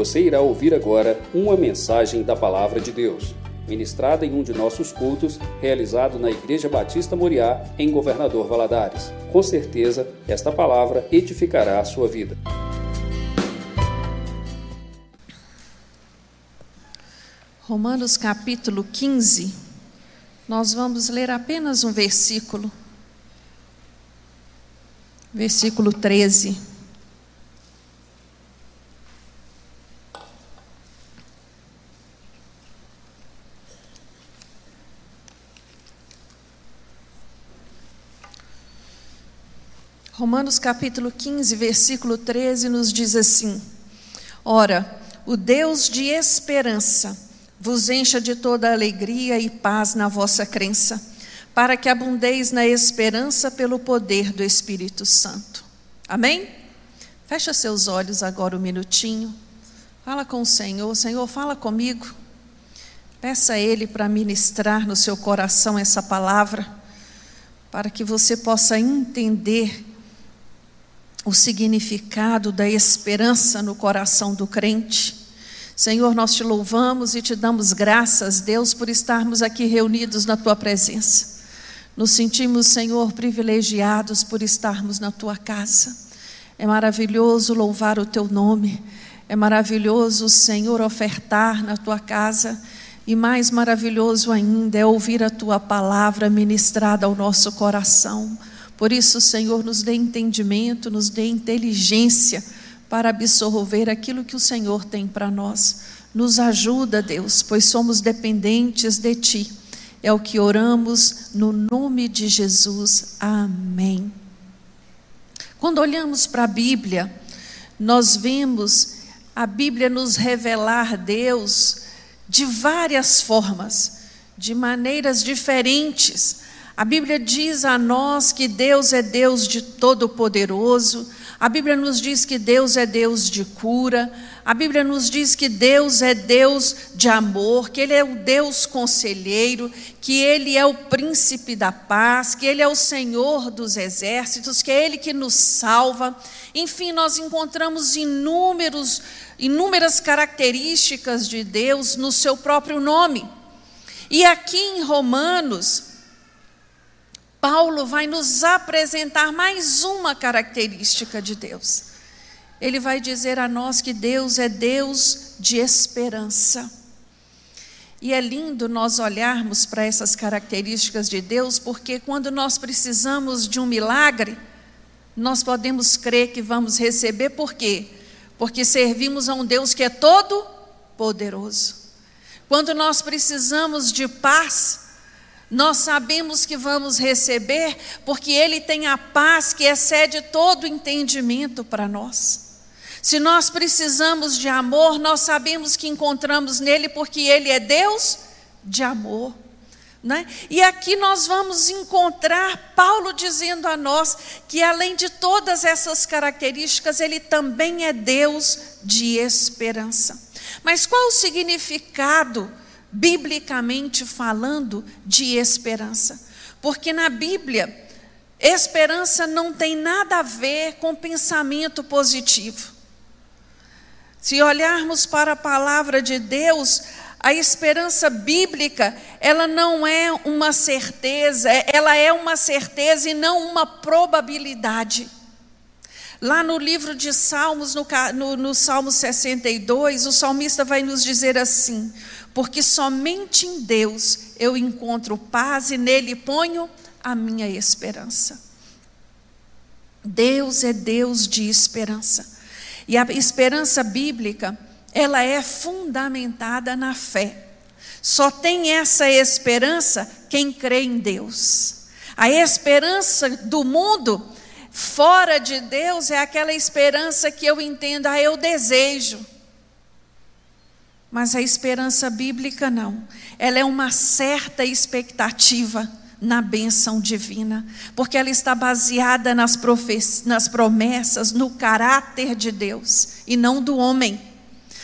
Você irá ouvir agora uma mensagem da Palavra de Deus, ministrada em um de nossos cultos, realizado na Igreja Batista Moriá, em Governador Valadares. Com certeza, esta palavra edificará a sua vida. Romanos capítulo 15, nós vamos ler apenas um versículo. Versículo 13. Romanos capítulo 15, versículo 13 nos diz assim: Ora, o Deus de esperança vos encha de toda alegria e paz na vossa crença, para que abundeis na esperança pelo poder do Espírito Santo. Amém? Fecha seus olhos agora um minutinho. Fala com o Senhor. Senhor, fala comigo. Peça a Ele para ministrar no seu coração essa palavra, para que você possa entender o significado da esperança no coração do crente. Senhor, nós te louvamos e te damos graças, Deus, por estarmos aqui reunidos na tua presença. Nos sentimos, Senhor, privilegiados por estarmos na tua casa. É maravilhoso louvar o teu nome. É maravilhoso, Senhor, ofertar na tua casa. E mais maravilhoso ainda é ouvir a tua palavra ministrada ao nosso coração. Por isso, Senhor, nos dê entendimento, nos dê inteligência para absorver aquilo que o Senhor tem para nós. Nos ajuda, Deus, pois somos dependentes de Ti. É o que oramos no nome de Jesus. Amém. Quando olhamos para a Bíblia, nós vemos a Bíblia nos revelar Deus de várias formas, de maneiras diferentes. A Bíblia diz a nós que Deus é Deus de todo-poderoso. A Bíblia nos diz que Deus é Deus de cura. A Bíblia nos diz que Deus é Deus de amor, que Ele é o Deus conselheiro, que Ele é o príncipe da paz, que Ele é o Senhor dos exércitos, que é Ele que nos salva. Enfim, nós encontramos inúmeros, inúmeras características de Deus no seu próprio nome. E aqui em Romanos, Paulo vai nos apresentar mais uma característica de Deus. Ele vai dizer a nós que Deus é Deus de esperança. E é lindo nós olharmos para essas características de Deus, porque quando nós precisamos de um milagre, nós podemos crer que vamos receber, por quê? Porque servimos a um Deus que é todo poderoso. Quando nós precisamos de paz, nós sabemos que vamos receber, porque Ele tem a paz que excede todo entendimento para nós. Se nós precisamos de amor, nós sabemos que encontramos nele, porque Ele é Deus de amor. Né? E aqui nós vamos encontrar Paulo dizendo a nós que, além de todas essas características, Ele também é Deus de esperança. Mas qual o significado biblicamente falando, de esperança. Porque na Bíblia, esperança não tem nada a ver com pensamento positivo. Se olharmos para a palavra de Deus, a esperança bíblica, ela não é uma certeza, ela é uma certeza e não uma probabilidade. Lá no livro de Salmos, no, no, no Salmo 62, o salmista vai nos dizer assim: porque somente em Deus eu encontro paz e nele ponho a minha esperança. Deus é Deus de esperança. E a esperança bíblica, ela é fundamentada na fé. Só tem essa esperança quem crê em Deus. A esperança do mundo fora de Deus é aquela esperança que eu entendo, ah, eu desejo. Mas a esperança bíblica não. Ela é uma certa expectativa na bênção divina, porque ela está baseada nas, nas promessas, no caráter de Deus e não do homem,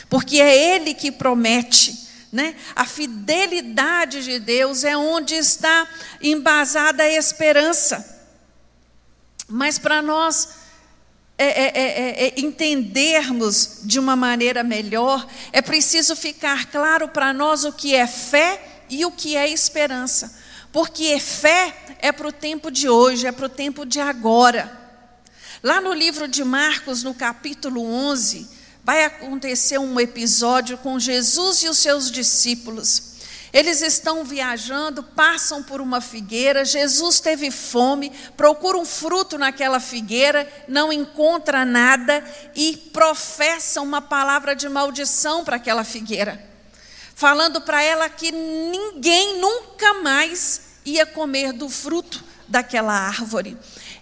porque é Ele que promete. Né? A fidelidade de Deus é onde está embasada a esperança. Mas para nós é é, é, é, entendermos de uma maneira melhor, é preciso ficar claro para nós o que é fé e o que é esperança. Porque fé é para o tempo de hoje, é para o tempo de agora. Lá no livro de Marcos, no capítulo 11, vai acontecer um episódio com Jesus e os seus discípulos. Eles estão viajando, passam por uma figueira. Jesus teve fome, procura um fruto naquela figueira, não encontra nada e professa uma palavra de maldição para aquela figueira, falando para ela que ninguém nunca mais ia comer do fruto daquela árvore.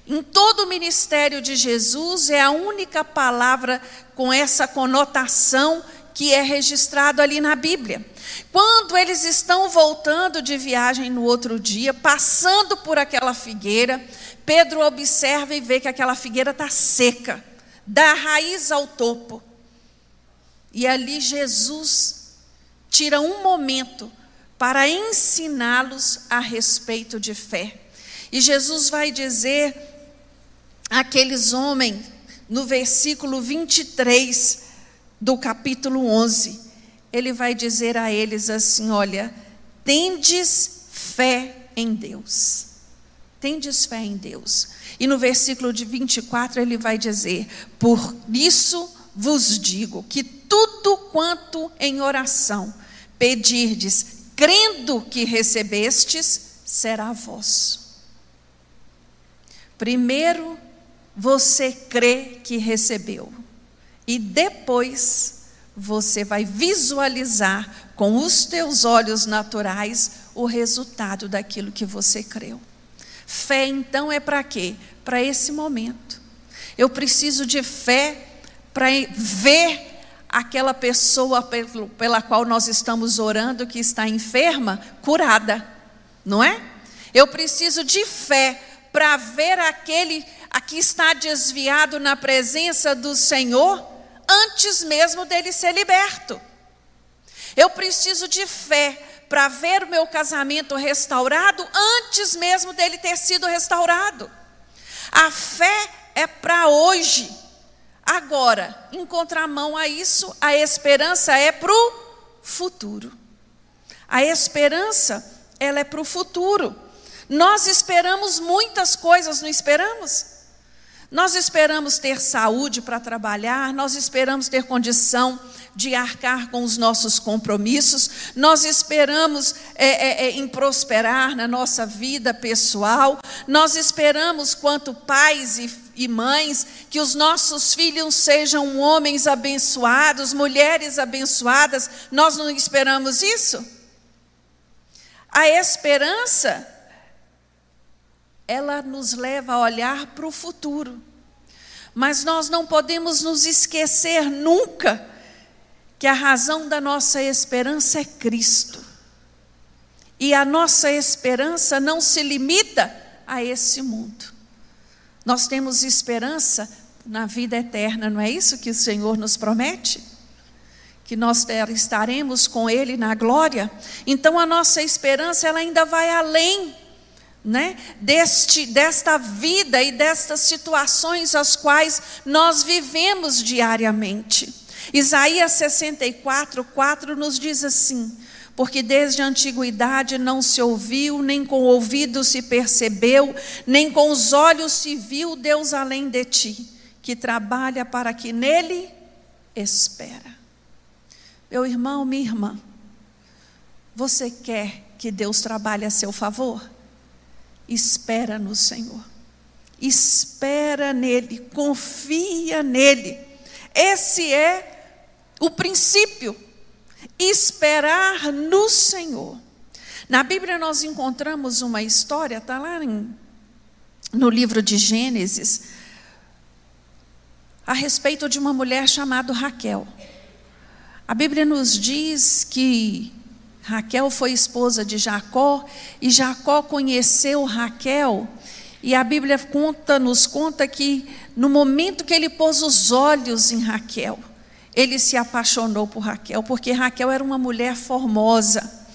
Em todo o ministério de Jesus, é a única palavra com essa conotação que é registrado ali na Bíblia. Quando eles estão voltando de viagem no outro dia, passando por aquela figueira, Pedro observa e vê que aquela figueira está seca, da raiz ao topo. E ali Jesus tira um momento para ensiná-los a respeito de fé. E Jesus vai dizer àqueles homens, no versículo 23 do capítulo 11, ele vai dizer a eles assim: Olha, tendes fé em Deus. Tendes fé em Deus. E no versículo de 24 ele vai dizer: Por isso vos digo que tudo quanto em oração pedirdes, crendo que recebestes, será vosso. Primeiro você crê que recebeu, e depois você vai visualizar com os teus olhos naturais o resultado daquilo que você creu. Fé então é para quê? Para esse momento. Eu preciso de fé para ver aquela pessoa pela qual nós estamos orando que está enferma curada, não é? Eu preciso de fé para ver aquele que está desviado na presença do Senhor antes mesmo dele ser liberto. Eu preciso de fé para ver o meu casamento restaurado antes mesmo dele ter sido restaurado. A fé é para hoje. Agora, em contramão a isso, a esperança é para o futuro. A esperança, ela é para o futuro. Nós esperamos muitas coisas, não esperamos? Nós esperamos ter saúde para trabalhar, nós esperamos ter condição de arcar com os nossos compromissos, nós esperamos é, é, é, em prosperar na nossa vida pessoal, nós esperamos, quanto pais e, e mães, que os nossos filhos sejam homens abençoados, mulheres abençoadas, nós não esperamos isso? A esperança ela nos leva a olhar para o futuro. Mas nós não podemos nos esquecer nunca que a razão da nossa esperança é Cristo. E a nossa esperança não se limita a esse mundo. Nós temos esperança na vida eterna, não é isso que o Senhor nos promete? Que nós estaremos com Ele na glória. Então a nossa esperança ela ainda vai além né, deste, desta vida e destas situações as quais nós vivemos diariamente. Isaías 64, 4 nos diz assim: Porque desde a antiguidade não se ouviu, nem com o ouvido se percebeu, nem com os olhos se viu Deus além de ti, que trabalha para que nele espera. Meu irmão, minha irmã, você quer que Deus trabalhe a seu favor? Espera no Senhor. Espera nele, confia nele. Esse é o princípio. Esperar no Senhor. Na Bíblia nós encontramos uma história, está lá em, no livro de Gênesis, a respeito de uma mulher chamada Raquel. A Bíblia nos diz que Raquel foi esposa de Jacó e Jacó conheceu Raquel. E a Bíblia conta, nos conta que no momento que ele pôs os olhos em Raquel, ele se apaixonou por Raquel, porque Raquel era uma mulher formosa.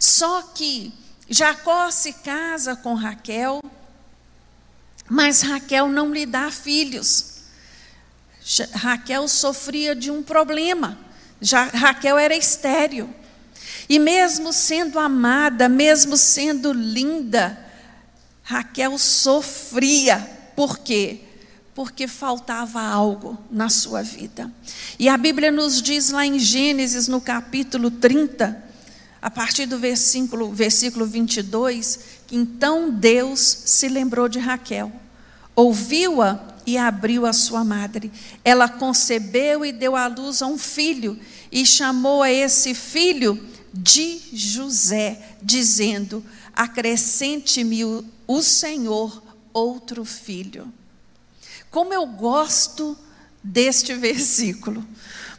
Só que Jacó se casa com Raquel, mas Raquel não lhe dá filhos. Raquel sofria de um problema. Raquel era estéril. E mesmo sendo amada, mesmo sendo linda, Raquel sofria. Por quê? Porque faltava algo na sua vida. E a Bíblia nos diz lá em Gênesis, no capítulo 30, a partir do versículo, versículo 22, que então Deus se lembrou de Raquel, ouviu-a e abriu a sua madre. Ela concebeu e deu à luz a um filho, e chamou a esse filho de José, dizendo: Acrescente-me o, Senhor outro filho. Como eu gosto deste versículo,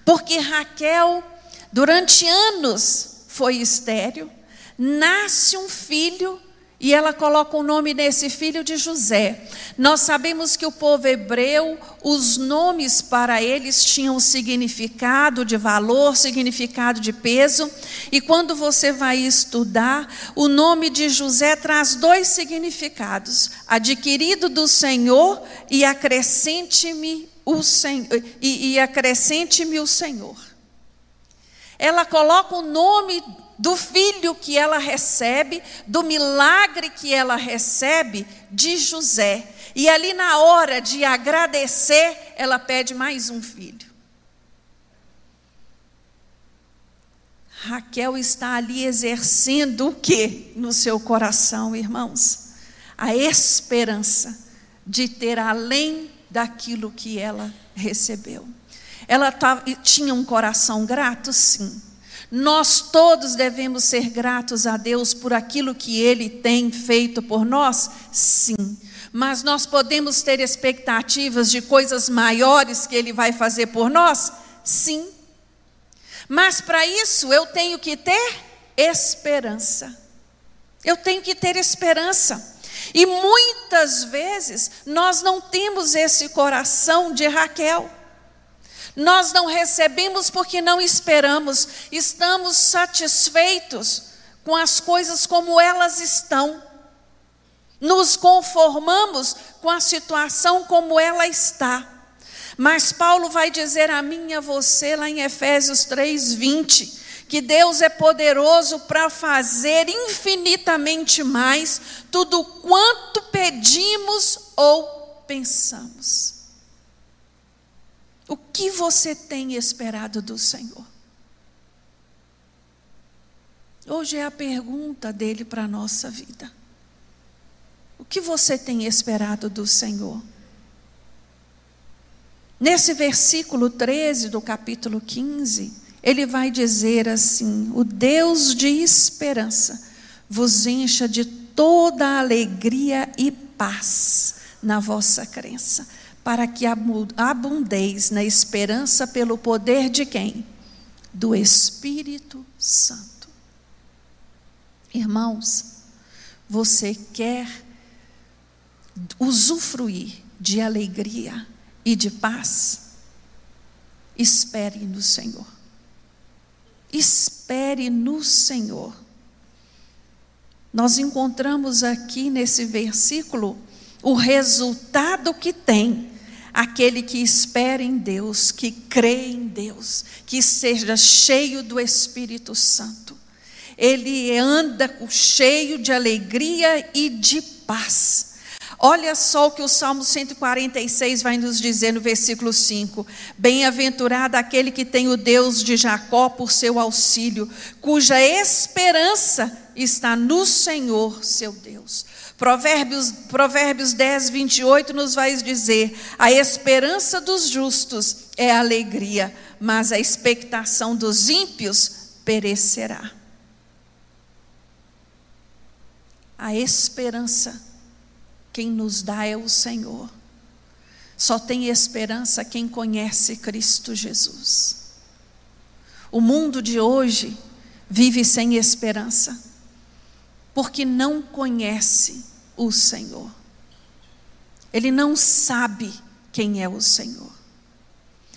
porque Raquel, durante anos, foi estéril, nasce um filho e ela coloca o nome desse filho de José. Nós sabemos que o povo hebreu, os nomes para eles tinham significado de valor, significado de peso, e quando você vai estudar, o nome de José traz dois significados: adquirido do Senhor e acrescente-me o Senhor, e, e acrescente-me o Senhor. Ela coloca o nome do filho que ela recebe, do milagre que ela recebe de José. E ali na hora de agradecer, ela pede mais um filho. Raquel está ali exercendo o que no seu coração, irmãos? A esperança de ter além daquilo que ela recebeu. Ela tinha um coração grato, sim nós todos devemos ser gratos a Deus por aquilo que Ele tem feito por nós? Sim. Mas nós podemos ter expectativas de coisas maiores que Ele vai fazer por nós? Sim. Mas para isso eu tenho que ter esperança. Eu tenho que ter esperança. E muitas vezes nós não temos esse coração de Raquel. Nós não recebemos porque não esperamos, estamos satisfeitos com as coisas como elas estão. Nos conformamos com a situação como ela está. Mas Paulo vai dizer a mim e a você, lá em Efésios 3, 20, que Deus é poderoso para fazer infinitamente mais tudo quanto pedimos ou pensamos. O que você tem esperado do Senhor? Hoje é a pergunta dele para a nossa vida. O que você tem esperado do Senhor? Nesse versículo 13 do capítulo 15, ele vai dizer assim: O Deus de esperança vos encha de toda alegria e paz na vossa crença para que abundeis na esperança pelo poder de quem? Do Espírito Santo. Irmãos, você quer usufruir de alegria e de paz? Espere no Senhor. Espere no Senhor. Nós encontramos aqui nesse versículo o resultado que tem aquele que espera em Deus, que crê em Deus, que seja cheio do Espírito Santo. Ele anda cheio de alegria e de paz. Olha só o que o Salmo 146 vai nos dizer no versículo 5: Bem-aventurado aquele que tem o Deus de Jacó por seu auxílio, cuja esperança está no Senhor, seu Deus. Provérbios, Provérbios 10, 28 nos vai dizer: a esperança dos justos é alegria, mas a expectação dos ímpios perecerá. A esperança, quem nos dá é o Senhor. Só tem esperança quem conhece Cristo Jesus. O mundo de hoje vive sem esperança porque não conhece o Senhor. Ele não sabe quem é o Senhor.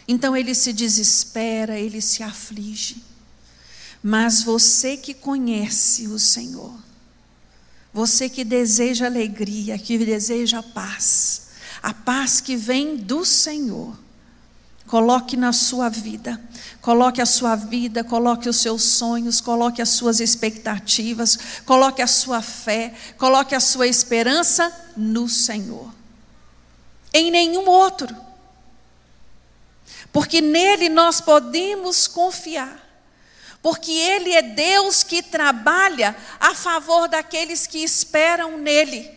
Então ele se desespera, ele se aflige. Mas você que conhece o Senhor, você que deseja alegria, que deseja paz, a paz que vem do Senhor, Coloque na sua vida. Coloque a sua vida, coloque os seus sonhos, coloque as suas expectativas, coloque a sua fé, coloque a sua esperança no Senhor. Em nenhum outro. Porque nele nós podemos confiar. Porque ele é Deus que trabalha a favor daqueles que esperam nele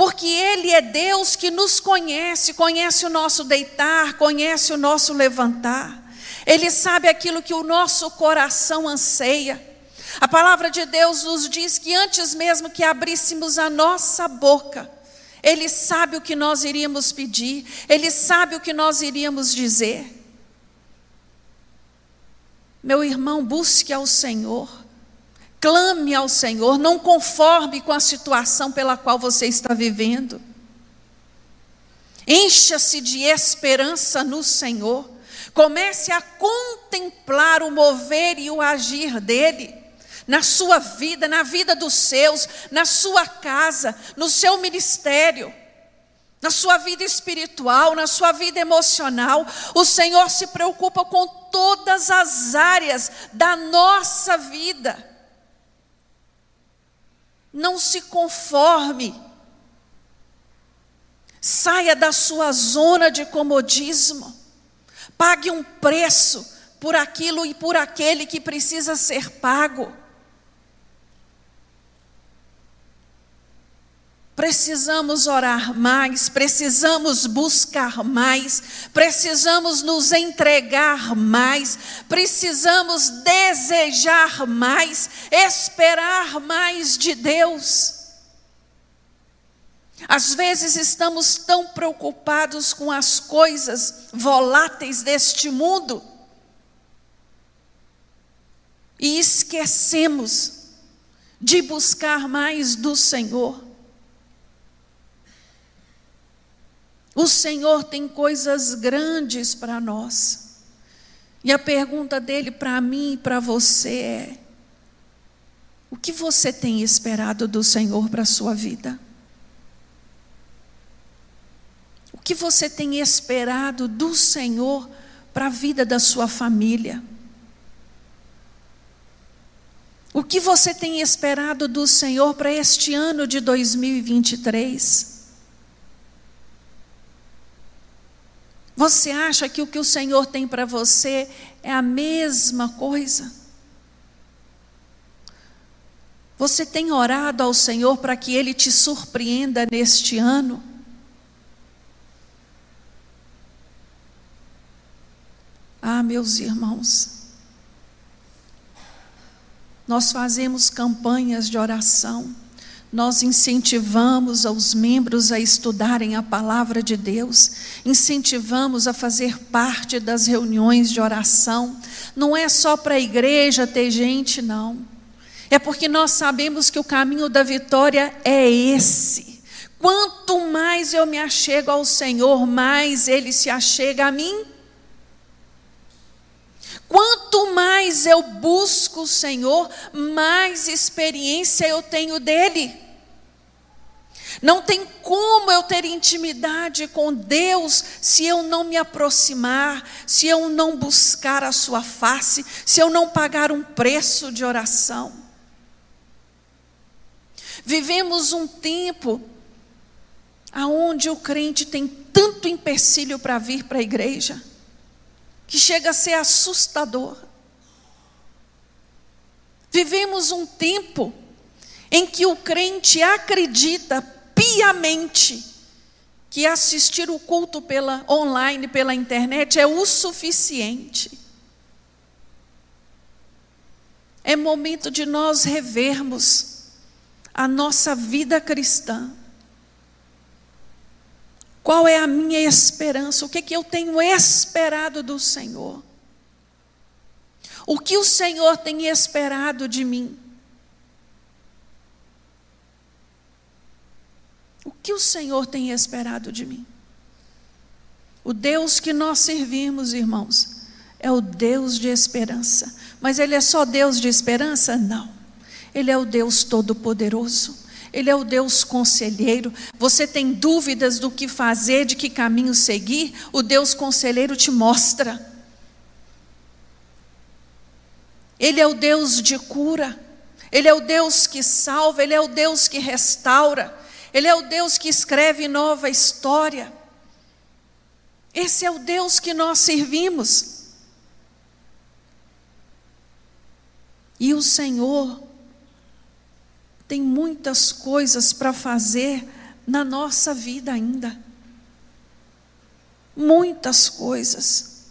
porque Ele é Deus que nos conhece, conhece o nosso deitar, conhece o nosso levantar, Ele sabe aquilo que o nosso coração anseia. A palavra de Deus nos diz que antes mesmo que abríssemos a nossa boca, Ele sabe o que nós iríamos pedir, Ele sabe o que nós iríamos dizer. Meu irmão, busque ao Senhor. Clame ao Senhor, não conforme com a situação pela qual você está vivendo. Encha-se de esperança no Senhor. Comece a contemplar o mover e o agir dele na sua vida, na vida dos seus, na sua casa, no seu ministério, na sua vida espiritual, na sua vida emocional. O Senhor se preocupa com todas as áreas da nossa vida. Não se conforme. Saia da sua zona de comodismo. Pague um preço por aquilo e por aquele que precisa ser pago. Precisamos orar mais, precisamos buscar mais, precisamos nos entregar mais, precisamos desejar mais, esperar mais de Deus. Às vezes estamos tão preocupados com as coisas voláteis deste mundo e esquecemos de buscar mais do Senhor. O Senhor tem coisas grandes para nós. E a pergunta dele para mim e para você é: o que você tem esperado do Senhor para a sua vida? O que você tem esperado do Senhor para a vida da sua família? O que você tem esperado do Senhor para este ano de 2023? Você acha que o que o Senhor tem para você é a mesma coisa? Você tem orado ao Senhor para que Ele te surpreenda neste ano? Ah, meus irmãos, nós fazemos campanhas de oração nós incentivamos os membros a estudarem a palavra de Deus, incentivamos a fazer parte das reuniões de oração. Não é só para a igreja ter gente, não. É porque nós sabemos que o caminho da vitória é esse. Quanto mais eu me achego ao Senhor, mais Ele se achega a mim. Quanto mais eu busco o Senhor, mais experiência eu tenho dele. Não tem como eu ter intimidade com Deus se eu não me aproximar, se eu não buscar a Sua face, se eu não pagar um preço de oração. Vivemos um tempo aonde o crente tem tanto empecilho para vir para a igreja que chega a ser assustador. Vivemos um tempo em que o crente acredita piamente que assistir o culto pela online, pela internet é o suficiente. É momento de nós revermos a nossa vida cristã. Qual é a minha esperança? O que, é que eu tenho esperado do Senhor? O que o Senhor tem esperado de mim? O que o Senhor tem esperado de mim? O Deus que nós servimos, irmãos, é o Deus de esperança. Mas Ele é só Deus de esperança? Não. Ele é o Deus Todo-Poderoso. Ele é o Deus conselheiro. Você tem dúvidas do que fazer, de que caminho seguir? O Deus conselheiro te mostra. Ele é o Deus de cura. Ele é o Deus que salva, ele é o Deus que restaura. Ele é o Deus que escreve nova história. Esse é o Deus que nós servimos. E o Senhor tem muitas coisas para fazer na nossa vida ainda. Muitas coisas.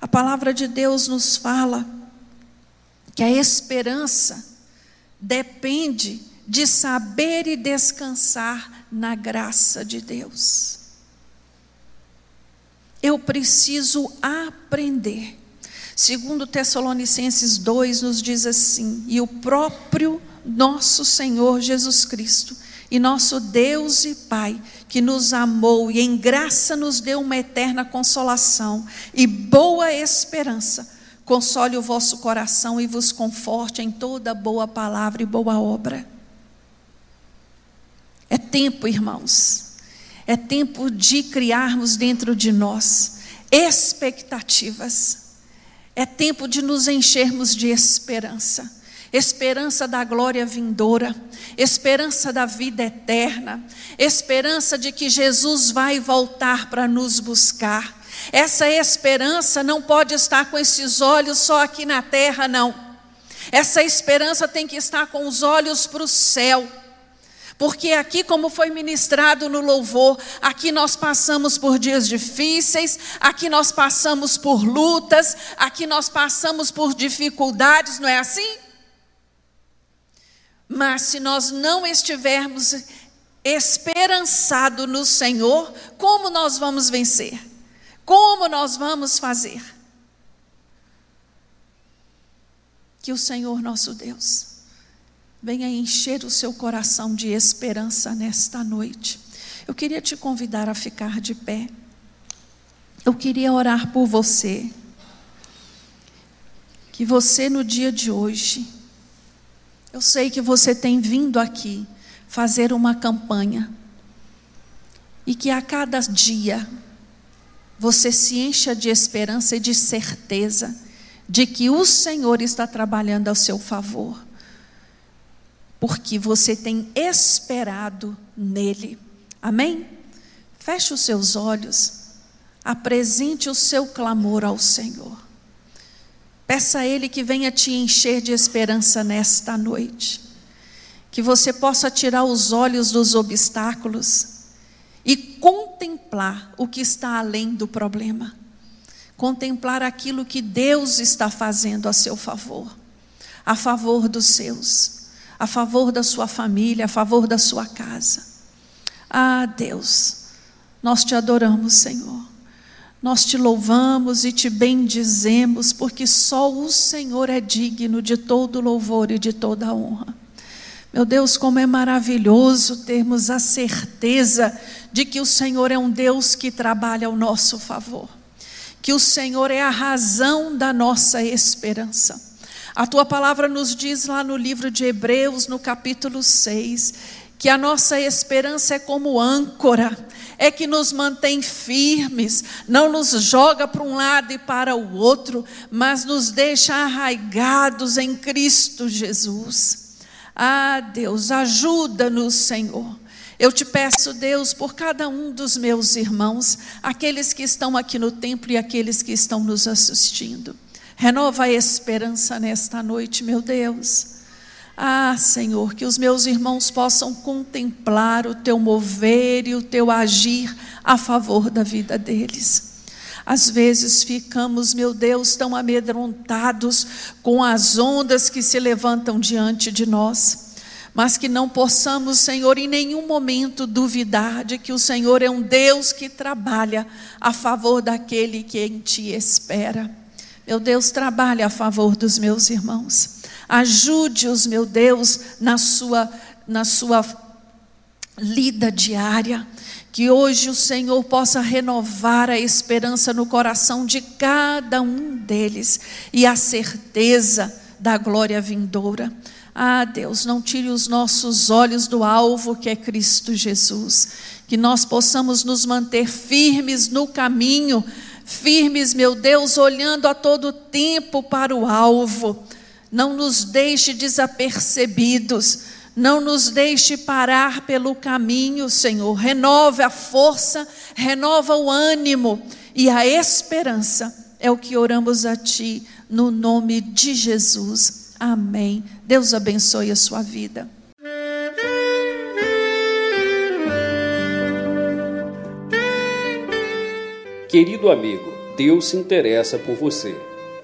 A palavra de Deus nos fala que a esperança depende de saber e descansar na graça de Deus. Eu preciso aprender. Segundo Tessalonicenses 2 nos diz assim: "E o próprio nosso Senhor Jesus Cristo, e nosso Deus e Pai, que nos amou e em graça nos deu uma eterna consolação e boa esperança, console o vosso coração e vos conforte em toda boa palavra e boa obra. É tempo, irmãos, é tempo de criarmos dentro de nós expectativas, é tempo de nos enchermos de esperança esperança da glória vindoura, esperança da vida eterna, esperança de que Jesus vai voltar para nos buscar. Essa esperança não pode estar com esses olhos só aqui na terra, não. Essa esperança tem que estar com os olhos para o céu. Porque aqui, como foi ministrado no louvor, aqui nós passamos por dias difíceis, aqui nós passamos por lutas, aqui nós passamos por dificuldades, não é assim? Mas se nós não estivermos esperançado no Senhor, como nós vamos vencer? Como nós vamos fazer? Que o Senhor nosso Deus venha encher o seu coração de esperança nesta noite. Eu queria te convidar a ficar de pé. Eu queria orar por você. Que você no dia de hoje eu sei que você tem vindo aqui fazer uma campanha e que a cada dia você se encha de esperança e de certeza de que o Senhor está trabalhando ao seu favor, porque você tem esperado nele. Amém? Feche os seus olhos, apresente o seu clamor ao Senhor. Peça a Ele que venha te encher de esperança nesta noite. Que você possa tirar os olhos dos obstáculos e contemplar o que está além do problema. Contemplar aquilo que Deus está fazendo a seu favor, a favor dos seus, a favor da sua família, a favor da sua casa. Ah, Deus, nós te adoramos, Senhor. Nós te louvamos e te bendizemos, porque só o Senhor é digno de todo louvor e de toda honra. Meu Deus, como é maravilhoso termos a certeza de que o Senhor é um Deus que trabalha ao nosso favor, que o Senhor é a razão da nossa esperança. A tua palavra nos diz lá no livro de Hebreus, no capítulo 6, que a nossa esperança é como âncora, é que nos mantém firmes, não nos joga para um lado e para o outro, mas nos deixa arraigados em Cristo Jesus. Ah, Deus, ajuda-nos, Senhor. Eu te peço, Deus, por cada um dos meus irmãos, aqueles que estão aqui no templo e aqueles que estão nos assistindo. Renova a esperança nesta noite, meu Deus. Ah, Senhor, que os meus irmãos possam contemplar o teu mover e o teu agir a favor da vida deles. Às vezes ficamos, meu Deus, tão amedrontados com as ondas que se levantam diante de nós, mas que não possamos, Senhor, em nenhum momento duvidar de que o Senhor é um Deus que trabalha a favor daquele que em ti espera. Meu Deus, trabalha a favor dos meus irmãos. Ajude-os, meu Deus, na sua, na sua lida diária. Que hoje o Senhor possa renovar a esperança no coração de cada um deles e a certeza da glória vindoura. Ah, Deus, não tire os nossos olhos do alvo que é Cristo Jesus. Que nós possamos nos manter firmes no caminho, firmes, meu Deus, olhando a todo tempo para o alvo. Não nos deixe desapercebidos, não nos deixe parar pelo caminho, Senhor. Renova a força, renova o ânimo e a esperança. É o que oramos a Ti, no nome de Jesus. Amém. Deus abençoe a sua vida. Querido amigo, Deus se interessa por você.